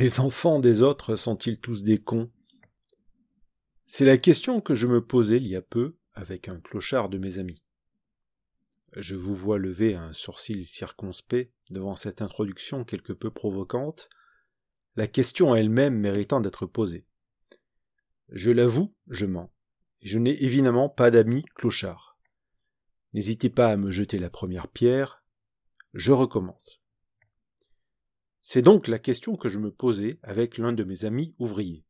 Les enfants des autres sont-ils tous des cons? C'est la question que je me posais il y a peu avec un clochard de mes amis. Je vous vois lever un sourcil circonspect devant cette introduction quelque peu provocante, la question elle-même méritant d'être posée. Je l'avoue, je mens. Je n'ai évidemment pas d'amis clochards. N'hésitez pas à me jeter la première pierre. Je recommence. C'est donc la question que je me posais avec l'un de mes amis ouvriers.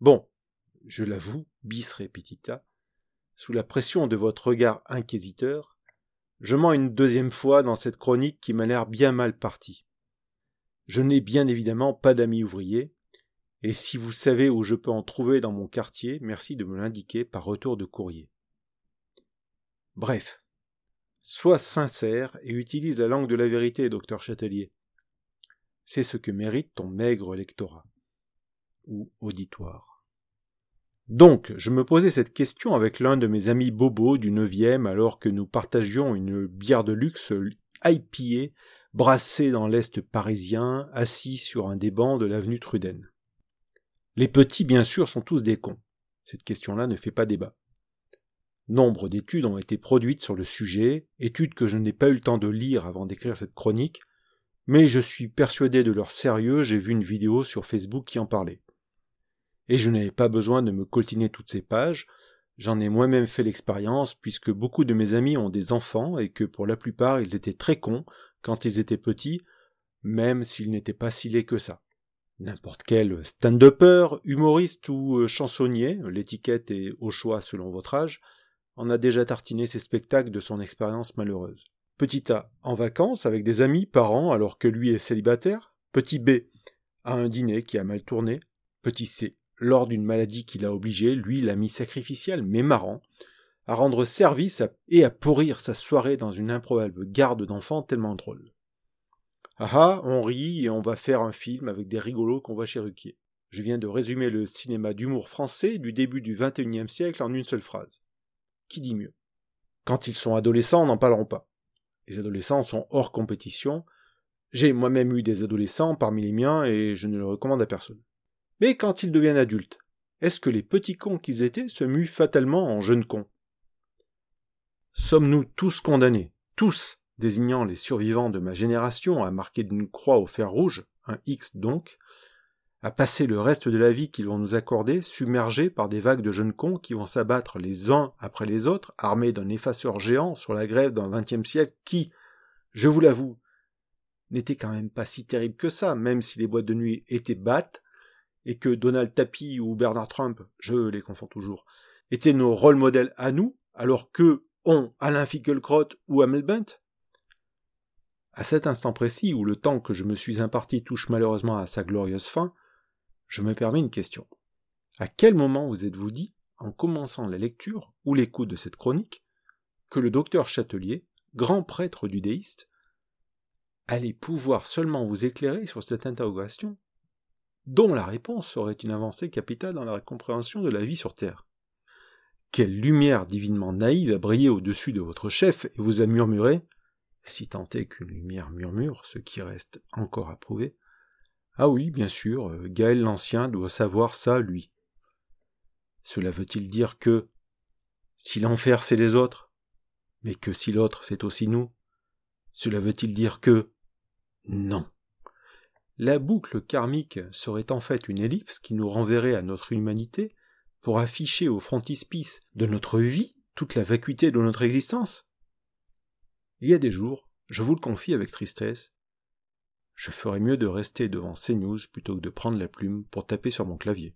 Bon, je l'avoue, bis repetita, sous la pression de votre regard inquisiteur, je mens une deuxième fois dans cette chronique qui m'a l'air bien mal partie. Je n'ai bien évidemment pas d'amis ouvriers, et si vous savez où je peux en trouver dans mon quartier, merci de me l'indiquer par retour de courrier. Bref, sois sincère et utilise la langue de la vérité, docteur Châtelier. C'est ce que mérite ton maigre lectorat ou auditoire. Donc, je me posais cette question avec l'un de mes amis bobos du neuvième alors que nous partagions une bière de luxe IPA brassée dans l'Est parisien, assis sur un des bancs de l'avenue Truden. Les petits, bien sûr, sont tous des cons. Cette question-là ne fait pas débat. Nombre d'études ont été produites sur le sujet, études que je n'ai pas eu le temps de lire avant d'écrire cette chronique, mais je suis persuadé de leur sérieux, j'ai vu une vidéo sur Facebook qui en parlait. Et je n'avais pas besoin de me coltiner toutes ces pages, j'en ai moi-même fait l'expérience puisque beaucoup de mes amis ont des enfants et que pour la plupart ils étaient très cons quand ils étaient petits, même s'ils n'étaient pas si laids que ça. N'importe quel stand-upper, humoriste ou euh, chansonnier, l'étiquette est au choix selon votre âge, en a déjà tartiné ses spectacles de son expérience malheureuse. Petit A, en vacances avec des amis, parents, alors que lui est célibataire. Petit B, à un dîner qui a mal tourné. Petit C, lors d'une maladie qui l'a obligé, lui l'ami sacrificiel, mais marrant, à rendre service et à pourrir sa soirée dans une improbable garde d'enfants tellement drôle. Ah ah, on rit et on va faire un film avec des rigolos qu'on voit chez Ruquier. Je viens de résumer le cinéma d'humour français du début du XXIe siècle en une seule phrase. Qui dit mieux? Quand ils sont adolescents, n'en parlerons pas. Les adolescents sont hors compétition. J'ai moi-même eu des adolescents parmi les miens et je ne le recommande à personne. Mais quand ils deviennent adultes, est-ce que les petits cons qu'ils étaient se muent fatalement en jeunes cons? Sommes-nous tous condamnés, tous, désignant les survivants de ma génération à marquer d'une croix au fer rouge, un X donc, à passer le reste de la vie qu'ils vont nous accorder submergés par des vagues de jeunes cons qui vont s'abattre les uns après les autres, armés d'un effaceur géant sur la grève d'un vingtième siècle qui, je vous l'avoue, n'était quand même pas si terrible que ça, même si les boîtes de nuit étaient battes, et que Donald Tapie ou Bernard Trump, je les confonds toujours, étaient nos rôles modèles à nous, alors que ont Alain Finkielkraut ou Hamel Bent? À cet instant précis où le temps que je me suis imparti touche malheureusement à sa glorieuse fin, je me permets une question. À quel moment vous êtes-vous dit, en commençant la lecture ou l'écoute de cette chronique, que le docteur Châtelier, grand prêtre du déiste, allait pouvoir seulement vous éclairer sur cette interrogation, dont la réponse serait une avancée capitale dans la compréhension de la vie sur Terre? Quelle lumière divinement naïve a brillé au-dessus de votre chef et vous a murmuré, si tant est qu'une lumière murmure, ce qui reste encore à prouver, ah oui, bien sûr, euh, Gaël l'Ancien doit savoir ça, lui. Cela veut-il dire que si l'enfer c'est les autres, mais que si l'autre c'est aussi nous, cela veut-il dire que non. La boucle karmique serait en fait une ellipse qui nous renverrait à notre humanité pour afficher au frontispice de notre vie toute la vacuité de notre existence. Il y a des jours, je vous le confie avec tristesse, je ferais mieux de rester devant CNews plutôt que de prendre la plume pour taper sur mon clavier.